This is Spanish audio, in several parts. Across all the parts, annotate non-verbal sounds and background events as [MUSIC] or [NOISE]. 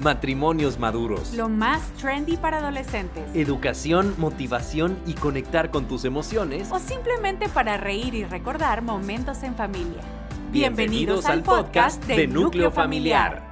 Matrimonios maduros. Lo más trendy para adolescentes. Educación, motivación y conectar con tus emociones. O simplemente para reír y recordar momentos en familia. Bienvenidos, al podcast de Núcleo Familiar.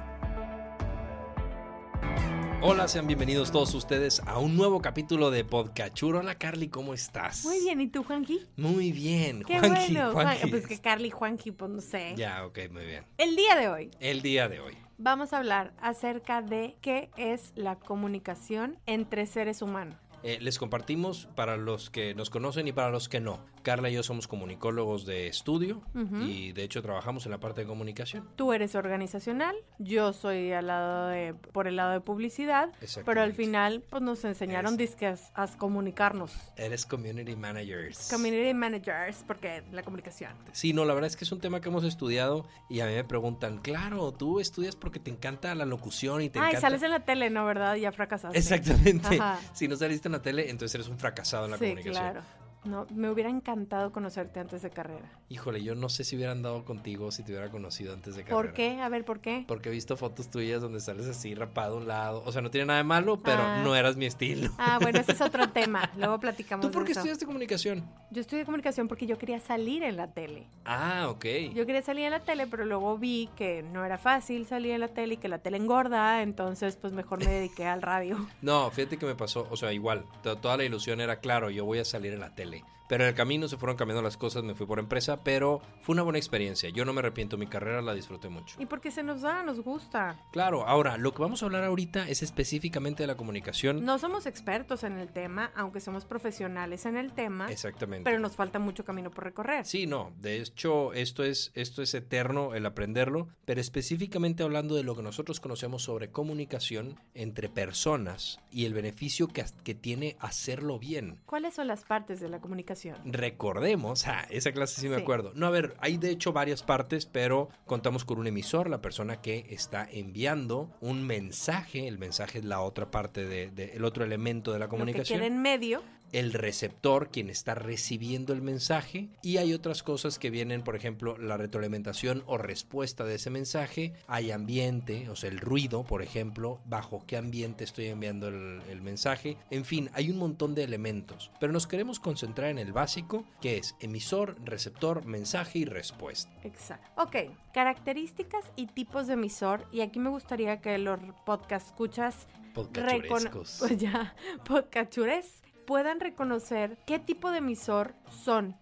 Hola, sean bienvenidos todos ustedes a un nuevo capítulo de Podcachuro. Hola, Carly, ¿cómo estás? Muy bien, ¿y tú, Juanqui? Muy bien, Qué Juanqui, bueno. Pues que Carly, Juanqui, pues no sé. Ya, ok, muy bien. El día de hoy El día de hoy. Vamos a hablar acerca de qué es la comunicación entre seres humanos. Eh, les compartimos para los que nos conocen y para los que no. Carla y yo somos comunicólogos de estudio y de hecho trabajamos en la parte de comunicación. Tú eres organizacional, yo soy al lado de, por el lado de publicidad, pero al final pues nos enseñaron dizque a, a comunicarnos. Eres community managers. Community managers, porque la comunicación. Sí, no, la verdad es que es un tema que hemos estudiado y a mí me preguntan, claro, tú estudias porque te encanta la locución y te Ay, encanta... sales en la tele, ¿no? ¿Verdad? Ya fracasaste. Exactamente. Ajá. Si no saliste en la tele, entonces eres un fracasado en la Sí, comunicación. claro. No, me hubiera encantado conocerte antes de carrera. Híjole, yo no sé si hubiera andado contigo si te hubiera conocido antes de carrera. ¿Por qué? A ver, ¿por qué? Porque he visto fotos tuyas donde sales así rapado a un lado. O sea, no tiene nada de malo, pero Ah. no eras mi estilo. Ah, bueno, ese es otro [LAUGHS] tema. Luego platicamos ¿Tú por de qué eso. estudiaste comunicación? Yo estudié comunicación porque yo quería salir en la tele. Ah, ok. Yo quería salir en la tele, pero luego vi que no era fácil salir en la tele y que la tele engorda, entonces pues mejor me dediqué al radio. [LAUGHS] No, fíjate que me pasó, o sea, igual, to- toda la ilusión era claro, yo voy a salir en la tele. Pero en el camino se fueron cambiando las cosas, me fui por empresa, pero fue una buena experiencia. Yo no me arrepiento, mi carrera la disfruté mucho. Y porque se nos da, nos gusta. Claro, ahora, lo que vamos a hablar ahorita es específicamente de la comunicación. No somos expertos en el tema, aunque somos profesionales en el tema, Exactamente. pero nos falta mucho camino por recorrer. Sí, no, de hecho esto es, esto es eterno el aprenderlo, pero específicamente hablando de lo que nosotros conocemos sobre comunicación entre personas y el beneficio que, que tiene hacerlo bien. ¿Cuáles son las partes de la comunicación? Recordemos, ah, esa clase sí me Sí. acuerdo. No, a ver, hay de hecho varias partes, pero contamos con un emisor, la persona que está enviando un mensaje, el mensaje es la otra parte de, de- el otro elemento de la Lo que comunicación queda en medio, el receptor, quien está recibiendo el mensaje, y hay otras cosas que vienen, por ejemplo, la retroalimentación o respuesta de ese mensaje, hay ambiente, o sea, el ruido, por ejemplo, bajo qué ambiente estoy enviando el, el mensaje, en fin, hay un montón de elementos, pero nos queremos concentrar en el básico, que es emisor, receptor, mensaje y respuesta. Exacto. Ok, características y tipos de emisor. Y aquí me gustaría que los podcast escuchas, Podcachurescos. pues [LAUGHS] ya, podcachures, puedan reconocer qué tipo de emisor son.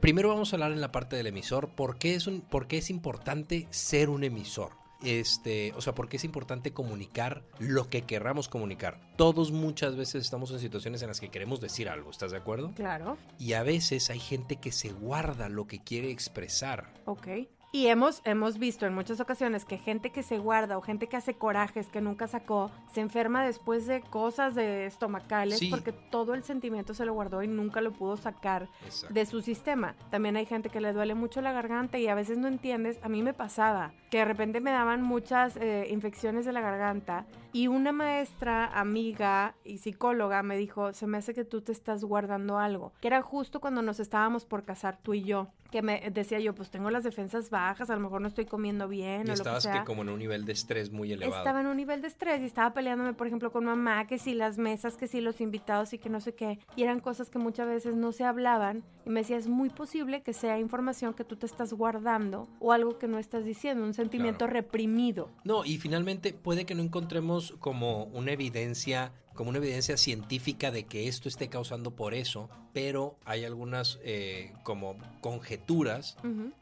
Primero vamos a hablar en la parte del emisor, ¿por qué es, un, por qué es importante ser un emisor? Este, o sea, ¿por qué es importante comunicar lo que querramos comunicar? Todos muchas veces estamos en situaciones en las que queremos decir algo, ¿estás de acuerdo? Claro, Y a veces hay gente que se guarda lo que quiere expresar. ok. Y hemos, hemos visto en muchas ocasiones que gente que se guarda o gente que hace corajes que nunca sacó, se enferma después de cosas de estomacales Sí. porque todo el sentimiento se lo guardó y nunca lo pudo sacar Exacto. de su sistema. También hay gente que le duele mucho la garganta y a veces no entiendes. A mí me pasaba que de repente me daban muchas eh, infecciones de la garganta y una maestra, amiga y psicóloga me dijo, se me hace que tú te estás guardando algo. Que era justo cuando nos estábamos por casar tú y yo. Que me decía yo, pues tengo las defensas bajas, a lo mejor no estoy comiendo bien Y o lo que estabas sea. que como en un nivel de estrés muy elevado. Estaba en un nivel de estrés y estaba peleándome, por ejemplo, con mamá, que si las mesas, que si los invitados y que no sé qué. Y eran cosas que muchas veces no se hablaban. Y me decía, es muy posible que sea información que tú te estás guardando o algo que no estás diciendo, un sentimiento reprimido. No, y finalmente puede que no encontremos como una evidencia, como una evidencia científica de que esto esté causando por eso, pero hay algunas eh, como conjeturas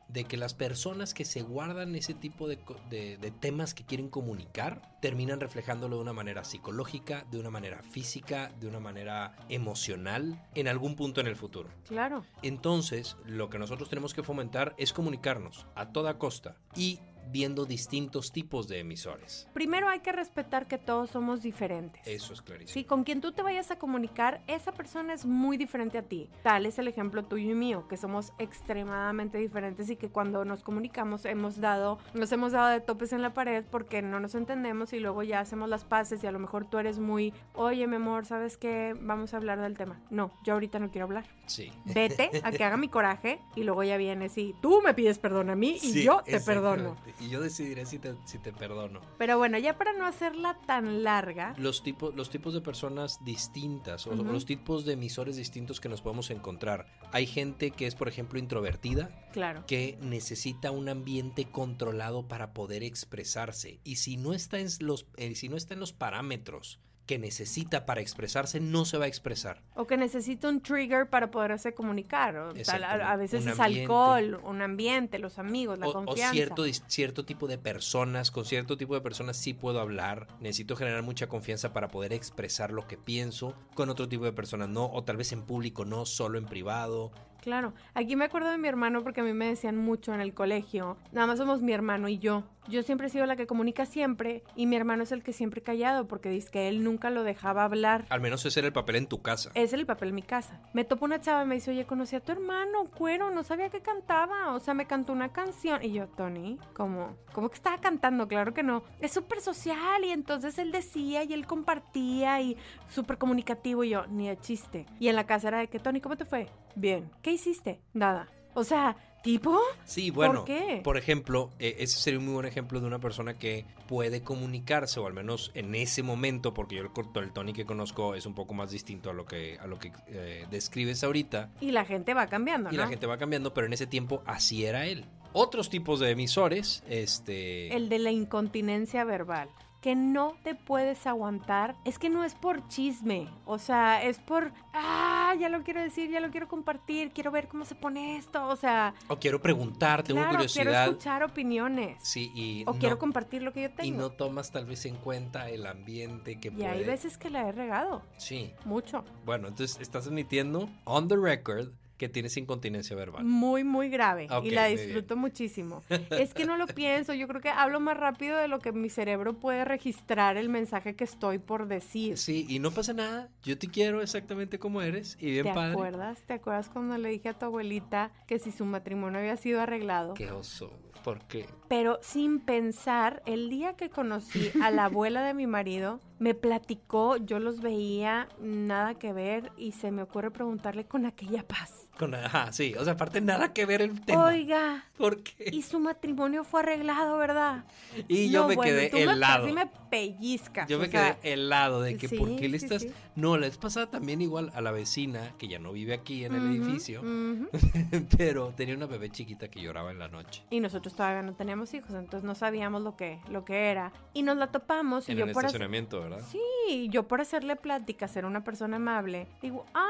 de que las personas que se guardan ese tipo de- de temas que quieren comunicar terminan reflejándolo de una manera psicológica, de una manera física, de una manera emocional en algún punto en el futuro. Claro. Entonces, lo que nosotros tenemos que fomentar es comunicarnos a toda costa. Y viendo distintos tipos de emisores. Primero hay que respetar que todos somos diferentes. Eso es clarísimo. Sí, con quien tú te vayas a comunicar, esa persona es muy diferente a ti. Tal es el ejemplo tuyo y mío, que somos extremadamente diferentes y que cuando nos comunicamos hemos dado, nos hemos dado de topes en la pared porque no nos entendemos y luego ya hacemos las paces y a lo mejor tú eres muy, oye mi amor, ¿sabes qué? Vamos a hablar del tema. No, yo ahorita no quiero hablar. Sí. Vete a que haga mi coraje y luego ya vienes y tú me pides perdón a mí y Sí, yo te perdono. Y yo decidiré si te, si te perdono. Pero bueno, ya para no hacerla tan larga, Los, tipos los tipos de personas distintas o, los tipos de emisores distintos que nos podemos encontrar. Hay gente que es, por ejemplo, introvertida, claro. que necesita un ambiente controlado para poder expresarse. Y si no está en los, eh, si no está en los parámetros que necesita para expresarse, no se va a expresar. O que necesita un trigger para poderse comunicar. O tal, a, veces es alcohol, un ambiente, los amigos, la O, o confianza. cierto, cierto tipo de personas, con cierto tipo de personas sí puedo hablar, necesito generar mucha confianza para poder expresar lo que pienso, con otro tipo de personas no, o tal vez en público no, solo en privado. Claro. Aquí me acuerdo de mi hermano porque a mí me decían mucho en el colegio. Nada más somos mi hermano y yo. Yo siempre he sido la que comunica siempre y mi hermano es el que siempre callado porque dice que él nunca lo dejaba hablar. Al menos ese era el papel en tu casa. Es el papel en mi casa. Me topo una chava y me dice, oye, conocí a tu hermano, cuero, no sabía que cantaba. O sea, me cantó una canción. Y yo, Tony, ¿cómo? ¿Cómo que estaba cantando? Claro que no. Es súper social y entonces él decía y él compartía y súper comunicativo. Y yo, ni de chiste. Y en la casa era de que, Tony, ¿cómo te fue? Bien. ¿Qué hiciste? Nada. O sea, ¿tipo? Sí, bueno, ¿Por qué? por ejemplo, eh, ese sería un muy buen ejemplo de una persona que puede comunicarse, o al menos en ese momento, porque yo el, corto- el Tony que conozco es un poco más distinto a lo que, a lo que eh, describes ahorita, Y la gente va cambiando, y la gente va cambiando, pero en ese tiempo así era él. Otros tipos de emisores, este... El de la incontinencia verbal. Que no te puedes aguantar. Es que no es por chisme. O sea, es por. Ah, ya lo quiero decir, ya lo quiero compartir. Quiero ver cómo se pone esto. O sea, O quiero preguntar, tengo claro, quiero curiosidad. escuchar opiniones. Sí, y o no, quiero compartir lo que yo y tengo. no tomas tal vez en cuenta el ambiente que Y puede... hay veces que la he regado. Sí. Mucho. Bueno, entonces estás admitiendo, on the record, que tienes incontinencia verbal. Muy, muy grave. Ok, y la disfruto muchísimo. [LAUGHS] es que no lo pienso. Yo creo que hablo más rápido de lo que mi cerebro puede registrar el mensaje que estoy por decir. Sí, y no pasa nada. Yo te quiero exactamente como eres y bien ¿Te padre. acuerdas? ¿Te acuerdas cuando le dije a tu abuelita que si su matrimonio había sido arreglado? Qué oso. ¿Por qué? Pero sin pensar, el día que conocí a la abuela de mi marido, me platicó, yo los veía, nada que ver, y se me ocurre preguntarle con aquella paz. Con, ajá, sí. O sea, aparte nada que ver el tema. Oiga, ¿Por qué? y su matrimonio fue arreglado, ¿verdad? Y yo No, me bueno, quedé tú me- helado. casi me pellizcas. Yo me sea, quedé helado de que sí, por qué le sí, estás... sí. No, la vez pasada también igual a la vecina, que ya no vive aquí en el ujú, edificio, ujú. [LAUGHS] pero tenía una bebé chiquita que lloraba en la noche. Y nosotros todavía no teníamos hijos, entonces no sabíamos lo que, lo que era. Y nos la topamos y En yo el por hacer- estacionamiento, ¿verdad? Sí, yo por hacerle plática, ser una persona amable, digo, ¡ay,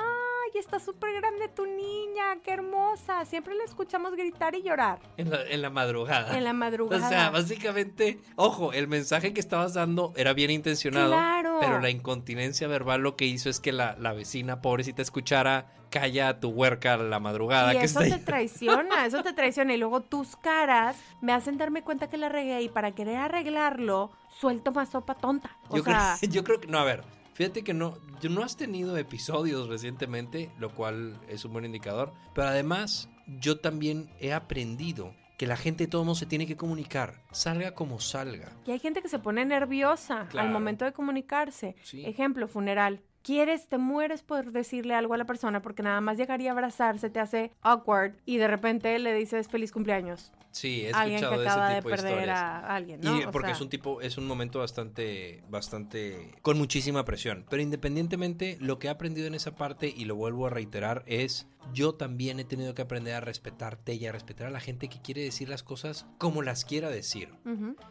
está súper grande tu niña! ¡Qué hermosa! Siempre la escuchamos gritar y llorar En la, en la madrugada. en la madrugada. O sea, básicamente, ojo, el mensaje que estabas dando era bien intencionado. Claro. Pero la incontinencia verbal lo que hizo es que la, la vecina pobrecita escuchara, calla a tu huerca a la madrugada y que eso está te ahí". traiciona, [LAUGHS] eso te traiciona. Y luego tus caras me hacen darme cuenta que la regué y para querer arreglarlo, suelto más sopa tonta. O Yo, sea, creo, [LAUGHS] yo creo que, no, a ver, fíjate que no, no has tenido episodios recientemente, lo cual es un buen indicador. Pero además, yo también he aprendido que la gente de todo mundo se tiene que comunicar, salga como salga. y hay gente que se pone nerviosa Claro. al momento de comunicarse. Sí. Ejemplo, funeral. Quieres, te mueres por decirle algo a la persona porque nada más llegar y abrazarse te hace awkward y de repente le dices feliz cumpleaños. Sí, he alguien que escuchado de acaba ese tipo de, perder historias. a alguien, ¿no? Y O porque sea, es un tipo, es un momento bastante, bastante, con muchísima presión. Pero independientemente, lo que he aprendido en esa parte, y lo vuelvo a reiterar, es yo también he tenido que aprender a respetarte y a respetar a la gente que quiere decir las cosas como las quiera decir.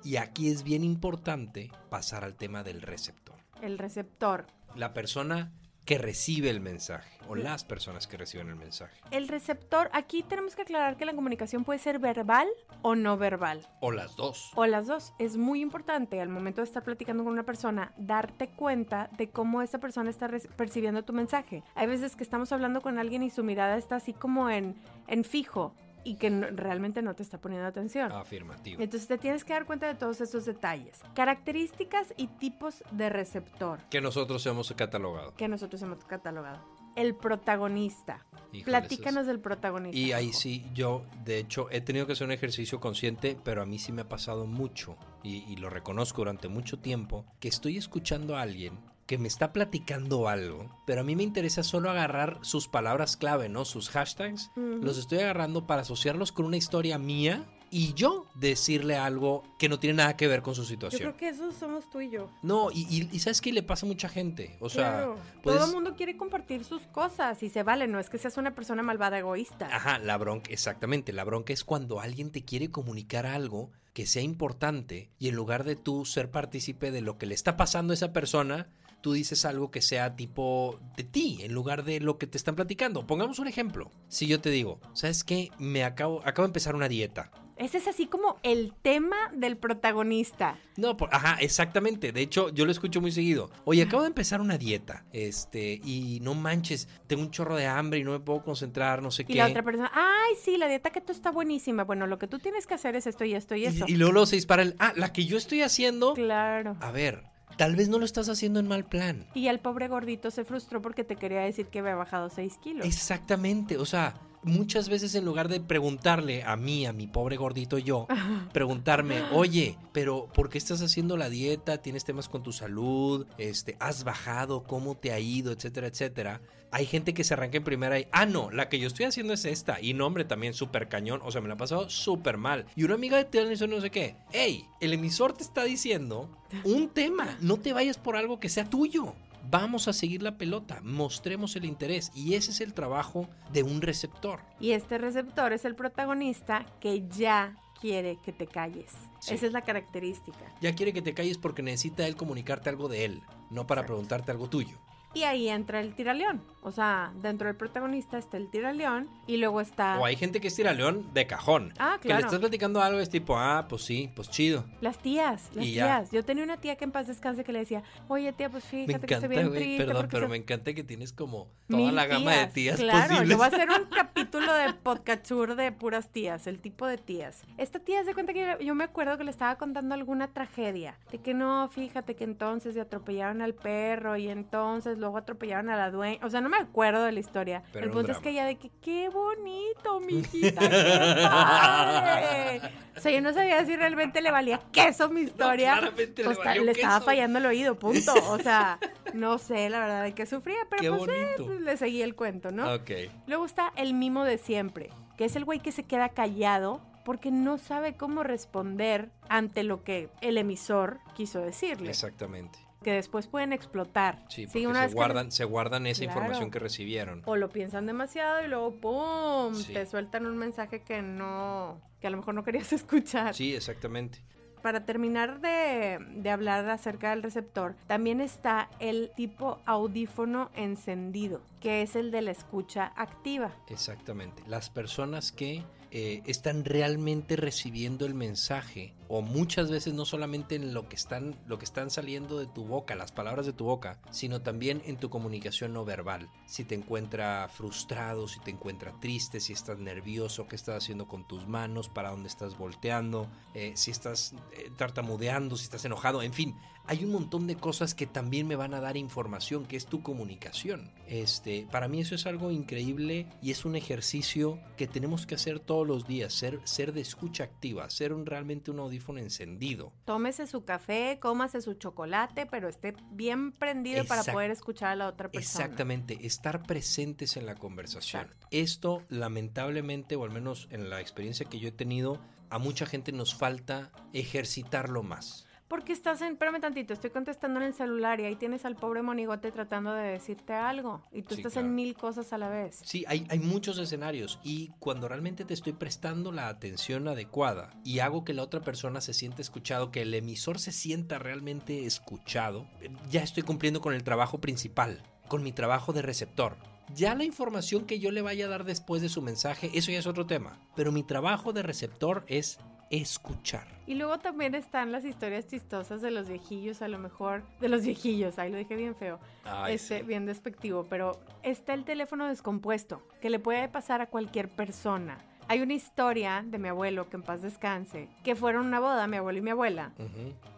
Y aquí es bien importante pasar al tema del receptor. el receptor. La persona que recibe el mensaje, o las personas que reciben el mensaje, El receptor, aquí tenemos que aclarar que la comunicación puede ser verbal o no verbal. o las dos. O las dos. Es muy importante al momento de estar platicando con una persona darte cuenta de cómo esa persona está percibiendo tu mensaje. Hay veces que estamos hablando con alguien y su mirada está así como en, en fijo. Y que no- realmente no te está poniendo atención. Afirmativo. Entonces te tienes que dar cuenta de todos esos detalles. Características y tipos de receptor Que nosotros hemos catalogado. que nosotros hemos catalogado. El protagonista. Platícanos es- del protagonista. Y ahí sí, yo de hecho he tenido que hacer un ejercicio consciente, pero a mí sí me ha pasado mucho, y, y lo reconozco durante mucho tiempo, que estoy escuchando a alguien que me está platicando algo, pero a mí me interesa solo agarrar sus palabras clave, ¿no? Sus hashtags, los estoy agarrando para asociarlos con una historia mía y yo decirle algo que no tiene nada que ver con su Yo situación. creo que eso somos tú y yo. No, y, y- y ¿sabes qué le pasa a mucha gente? O sea, puedes- Todo el mundo quiere compartir sus cosas y se vale, no es que seas una persona malvada egoísta. Ajá, la bronca, exactamente. La bronca es cuando alguien te quiere comunicar algo que sea importante y en lugar de tú ser partícipe de lo que le está pasando a esa persona, tú dices algo que sea tipo de ti en lugar de lo que te están platicando. Pongamos un ejemplo. Si yo te digo, ¿sabes qué? Me acabo, acabo de empezar una dieta. Ese es así como el tema del protagonista. No, por- ajá, exactamente. De hecho, yo lo escucho muy seguido. Oye, acabo de empezar una dieta. Este, y no manches, tengo un chorro de hambre y no me puedo concentrar, no sé Y qué. la otra persona, ay, sí, la dieta keto está buenísima. Bueno, lo que tú tienes que hacer es esto y esto y Y- eso. y luego, luego se dispara el. Ah, la que yo estoy haciendo. Claro. A ver, tal vez no lo estás haciendo en mal plan. Y el pobre gordito se frustró porque te quería decir que había bajado 6 kilos. Exactamente, o sea, muchas veces en lugar de preguntarle a mí, a mi pobre gordito yo, [LAUGHS] preguntarme, oye, pero ¿por qué estás haciendo la dieta? ¿Tienes temas con tu salud? Este, ¿Has bajado? ¿Cómo te ha ido? Etcétera, etcétera. Hay gente que se arranca en primera y, ah, no, la que yo estoy haciendo es esta. Y no, hombre, también súper cañón. O sea, me la ha pasado súper mal. Y una amiga de televisión no sé qué. Hey, el emisor te está diciendo un tema. No te vayas por algo que sea tuyo. Vamos a seguir la pelota, mostremos el interés y ese es el trabajo de un receptor. Y este receptor es el protagonista que ya quiere que te calles. Sí. Esa es la característica. Ya quiere que te calles porque necesita él comunicarte algo de él, no para Exacto. preguntarte algo tuyo. Y ahí entra el tiraleón. O sea, dentro del protagonista está el tiraleón y luego está O hay gente que estira león de cajón. Ah, Que le claro. estás platicando algo es tipo, ah, pues sí, pues chido. las tías, las Y ya. tías. Yo tenía una tía que en paz descanse que le decía, oye tía, pues Me fíjate que estoy encanta, bien güey, triste. perdón, pero se- me encanta que tienes como toda Mil la gama de tías Claro, posibles. yo voy a hacer un [LAUGHS] capítulo de podcastur de puras tías, el tipo de tías. Esta tía se cuenta que yo me acuerdo que le estaba contando alguna tragedia. De que no, fíjate que entonces se atropellaron al perro y entonces luego atropellaron a la dueña. O sea, no me acuerdo de la historia. Pero el punto es que ella de que qué bonito, mijita, [LAUGHS] qué padre. O sea, yo no sabía si realmente le valía queso mi historia. claramente le Pues, valió le estaba queso. fallando el oído, punto. [LAUGHS] O sea, no sé la verdad de qué sufría, pero Qué pues, eh, pues, le seguí el cuento, ¿no? Ok, Luego está el mimo de siempre, que es el güey que se queda callado porque no sabe cómo responder ante lo que el emisor quiso decirle. exactamente. Que después pueden explotar. Sí, Sí, porque una se, que guardan, se guardan esa Claro. información que recibieron. o lo piensan demasiado y luego ¡pum! Sí. te sueltan un mensaje que no, que a lo mejor no querías [LAUGHS] escuchar. Sí, exactamente. Para terminar de, de hablar acerca del receptor, también está el tipo audífono encendido, que es el de la escucha activa. Exactamente. Las personas que eh, están realmente recibiendo el mensaje, o muchas veces no solamente en lo que están, lo que están saliendo de tu boca, las palabras de tu boca, sino también en tu comunicación no verbal. Si te encuentra frustrado, si te encuentra triste, si estás nervioso, qué estás haciendo con tus manos, para dónde estás volteando, eh, si estás eh, tartamudeando, si estás enojado, en fin. Hay un montón de cosas que también me van a dar información, que es tu comunicación. Este, para mí eso es algo increíble y es un ejercicio que tenemos que hacer todos los días, ser, ser de escucha activa, ser un, realmente un encendido. Tómese su café, cómase su chocolate, pero esté bien prendido para poder escuchar a la otra persona. Exactamente, estar presentes en la conversación. Exacto. Esto, lamentablemente, o al menos en la experiencia que yo he tenido, a mucha gente nos falta ejercitarlo más. Porque estás en, espérame tantito, estoy contestando en el celular y ahí tienes al pobre monigote tratando de decirte algo y tú Sí, estás claro. en mil cosas a la vez. Sí, hay, hay muchos escenarios y cuando realmente te estoy prestando la atención adecuada y hago que la otra persona se sienta escuchado, que el emisor se sienta realmente escuchado, ya estoy cumpliendo con el trabajo principal, con mi trabajo de receptor. Ya la información que yo le vaya a dar después de su mensaje, eso ya es otro tema. Pero mi trabajo de receptor es escuchar. Y luego también están las historias chistosas de los viejillos, a lo mejor, de los viejillos, ahí lo dije bien feo, Ay, este, sí. bien despectivo, pero está el teléfono descompuesto, que le puede pasar a cualquier persona. Hay una historia de mi abuelo, que en paz descanse, que fueron a una boda, mi abuelo y mi abuela.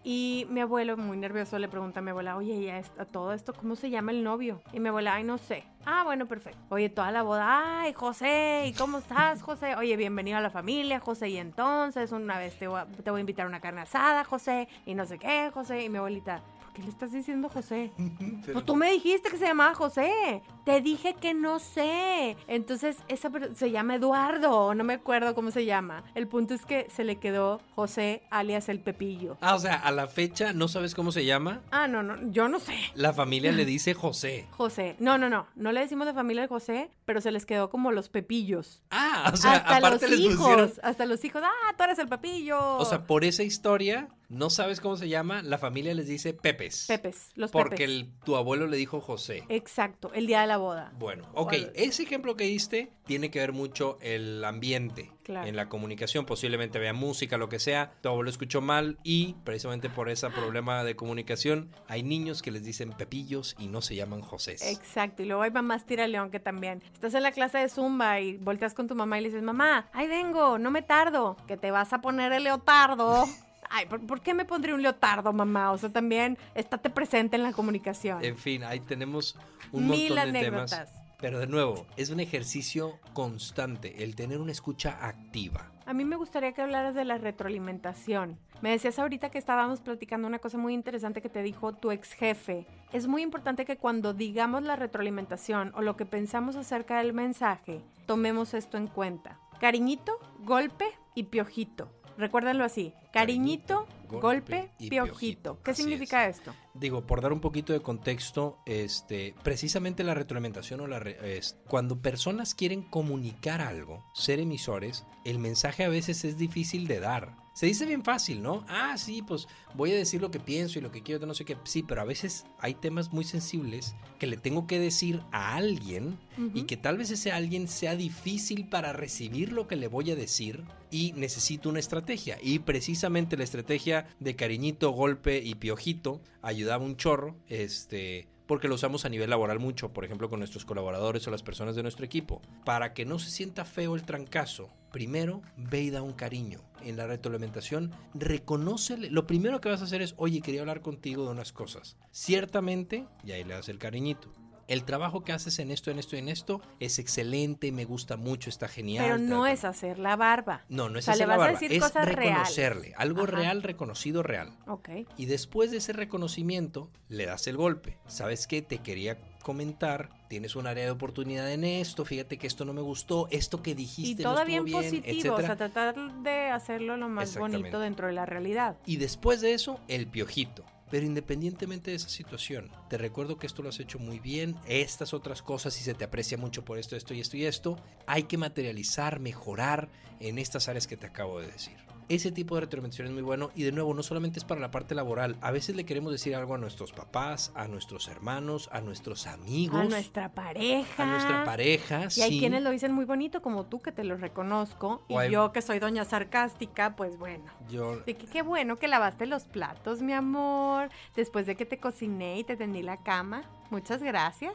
Y mi abuelo, muy nervioso, le pregunta a mi abuela, oye, ¿y a, a todo esto cómo se llama el novio? Y mi abuela, ay, no sé. Ah, bueno, perfecto. Oye, toda la boda, ay, José, ¿y cómo estás, José? Oye, bienvenido a la familia, José. Y entonces, una vez te voy a, te voy a invitar a una carne asada, José, y no sé qué, José. Y mi abuelita, ¿por qué le estás diciendo José? [LAUGHS] Pues tú me dijiste que se llamaba José. Te dije que no sé. Entonces, esa se llama Eduardo. No me acuerdo cómo se llama. El punto es que se le quedó José alias el Pepillo. Ah, o sea, a la fecha no sabes cómo se llama. Ah, no, no, yo no sé. La familia le [LAUGHS] dice José. José. No, no, no. No le decimos de familia de José, pero se les quedó como los pepillos. Ah, o sea, hasta los les hijos. pusieron. Hasta los hijos. Ah, tú eres el Pepillo. O sea, por esa historia, no sabes cómo se llama, la familia les dice Pepes. Pepes, los Porque Pepes. el- tu abuelo le dijo José. Exacto, el día de la boda. Bueno, ok, ese ejemplo que diste tiene que ver mucho el ambiente Claro. en la comunicación, posiblemente había música, lo que sea, tu abuelo escuchó mal y precisamente por ese problema de comunicación hay niños que les dicen pepillos y no se llaman José. Exacto, y luego hay mamás tira león que también. Estás en la clase de Zumba y volteas con tu mamá y le dices, mamá, ahí vengo, no me tardo, que te vas a poner el leotardo. [LAUGHS] Ay, ¿por, por qué me pondré un leotardo, mamá? O sea, también estate presente en la comunicación. En fin, ahí tenemos un Mil montón de anécdotas. temas. Pero de nuevo, es un ejercicio constante el tener una escucha activa. A mí me gustaría que hablaras de la retroalimentación. Me decías ahorita que estábamos platicando una cosa muy interesante que te dijo tu ex jefe. Es muy importante que cuando digamos la retroalimentación o lo que pensamos acerca del mensaje, tomemos esto en cuenta. Cariñito, golpe y piojito. Recuérdenlo así. Cariñito, golpe, golpe y piojito. piojito. ¿Qué Así significa esto? Digo, por dar un poquito de contexto, este, precisamente la retroalimentación o la re- es, cuando personas quieren comunicar algo, ser emisores, el mensaje a veces es difícil de dar. Se dice bien fácil, ¿no? Ah, sí, pues voy a decir lo que pienso y lo que quiero, no sé qué. Sí, pero a veces hay temas muy sensibles que le tengo que decir a alguien y que tal vez ese alguien sea difícil para recibir lo que le voy a decir y necesito una estrategia. Y precisamente la estrategia de cariñito, golpe y piojito ayudaba un chorro, este, porque lo usamos a nivel laboral mucho, por ejemplo, con nuestros colaboradores o las personas de nuestro equipo. Para que no se sienta feo el trancazo, primero ve y da un cariño. En la retroalimentación, reconócele. Lo primero que vas a hacer es, oye, quería hablar contigo de unas cosas. Ciertamente, y ahí le das el cariñito. El trabajo que haces en esto, en esto y en esto es excelente, me gusta mucho, está genial. Pero no es hacer la barba. No, no es O sea, le hacer la vas a barba, decir es cosas reales. reconocerle. Algo Ajá. real, reconocido, real. Ok. Y después de ese reconocimiento, le das el golpe. ¿Sabes qué? Te quería comentar, tienes un área de oportunidad en esto, fíjate que esto no me gustó, esto que Y dijiste todo no bien estuvo bien, positivo, o sea, tratar de hacerlo lo más bonito dentro de la realidad. Y después de eso, el piojito. Pero independientemente de esa situación, te recuerdo que esto lo has hecho muy bien, estas otras cosas, si se te aprecia mucho por esto, esto y esto y esto, hay que materializar, mejorar en estas áreas que te acabo de decir. Ese tipo de retroalimentación es muy bueno y de nuevo no solamente es para la parte laboral, a veces le queremos decir algo a nuestros papás, a nuestros hermanos, a nuestros amigos, A nuestra pareja. a nuestra pareja, Y hay quienes lo dicen muy bonito, como tú, que te lo reconozco. O Y hay- yo, que soy doña sarcástica, pues bueno. Yo, De que qué bueno que lavaste los platos, mi amor. Después de que te cociné y te tendí la cama. Muchas gracias.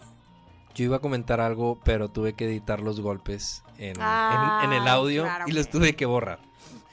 Yo iba a comentar algo, pero tuve que editar los golpes en, en- Ah, en el audio claro y los que- tuve que borrar.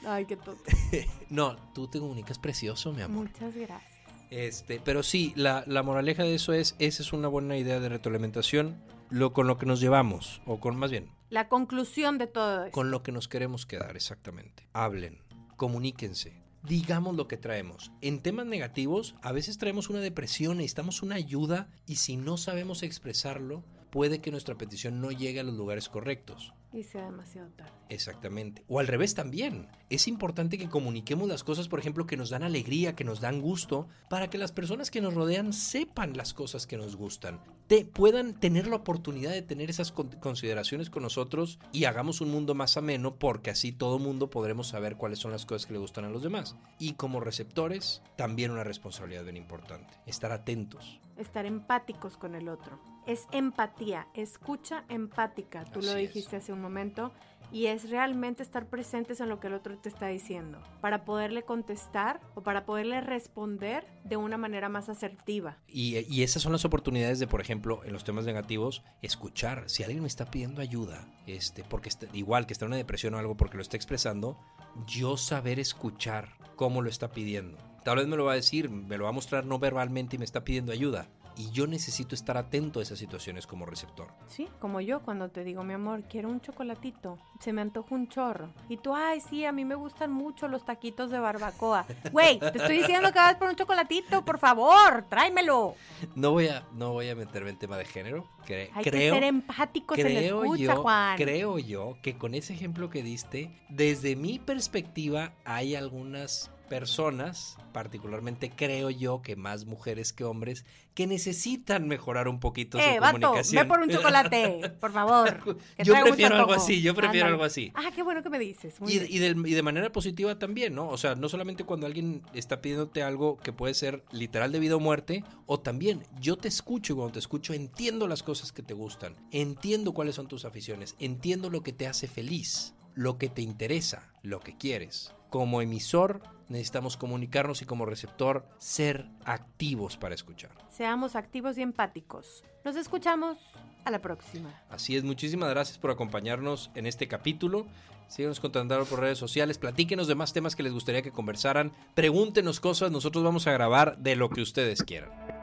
Ay, qué tonto. [LAUGHS] No, tú te comunicas precioso, mi amor. Muchas gracias. Este, pero sí, la, la moraleja de eso es, esa es una buena idea de retroalimentación, lo con lo que nos llevamos, o con más bien, La conclusión de todo esto. con lo que nos queremos quedar, exactamente. Hablen, comuníquense, digamos lo que traemos. En temas negativos, a veces traemos una depresión, necesitamos una ayuda, y si no sabemos expresarlo, puede que nuestra petición no llegue a los lugares correctos. Y sea demasiado tarde. Exactamente. O al revés también. Es importante que comuniquemos las cosas, por ejemplo, que nos dan alegría, que nos dan gusto, para que las personas que nos rodean sepan las cosas que nos gustan. Te, puedan tener la oportunidad de tener esas con- consideraciones con nosotros y hagamos un mundo más ameno porque así todo mundo podremos saber cuáles son las cosas que le gustan a los demás. Y como receptores, también una responsabilidad bien importante. Estar atentos. Estar empáticos con el otro. Es empatía, escucha empática, tú lo es. dijiste hace un momento, y es realmente estar presentes en lo que el otro te está diciendo, para poderle contestar o para poderle responder de una manera más asertiva. Y, y esas son las oportunidades de, por ejemplo, en los temas negativos, escuchar. Si alguien me está pidiendo ayuda, este, porque está- igual que está en una depresión o algo porque lo está expresando, yo saber escuchar cómo lo está pidiendo. Tal vez me lo va a decir, me lo va a mostrar no verbalmente y me está pidiendo ayuda. Y yo necesito estar atento a esas situaciones como receptor. Sí, como yo cuando te digo, mi amor, quiero un chocolatito, se me antoja un chorro. Y tú, ay, sí, a mí me gustan mucho los taquitos de barbacoa. Güey, te estoy diciendo que vas por un chocolatito, por favor, tráemelo. No voy a, no voy a meterme en tema de género. cre- Hay creo, que ser empáticos en la creo escucha, yo, Juan. creo yo que con ese ejemplo que diste, desde mi perspectiva, hay algunas personas, particularmente creo yo que más mujeres que hombres, que necesitan mejorar un poquito Eh, su vato, ve comunicación. por un chocolate, por favor. [LAUGHS] Yo prefiero algo así, yo prefiero algo así. Ah, qué bueno que me dices. Muy Y, bien. y de, y de manera positiva también, ¿no? O sea, no solamente cuando alguien está pidiéndote algo que puede ser literal de vida o muerte, o también yo te escucho y cuando te escucho entiendo las cosas que te gustan, entiendo cuáles son tus aficiones, entiendo lo que te hace feliz, lo que te interesa, lo que quieres. Como emisor necesitamos comunicarnos y como receptor ser activos para escuchar. Seamos activos y empáticos. Nos escuchamos a la próxima. Así es, muchísimas gracias por acompañarnos en este capítulo. Síganos contactando por redes sociales, platíquenos de más temas que les gustaría que conversaran, pregúntenos cosas, nosotros vamos a grabar de lo que ustedes quieran.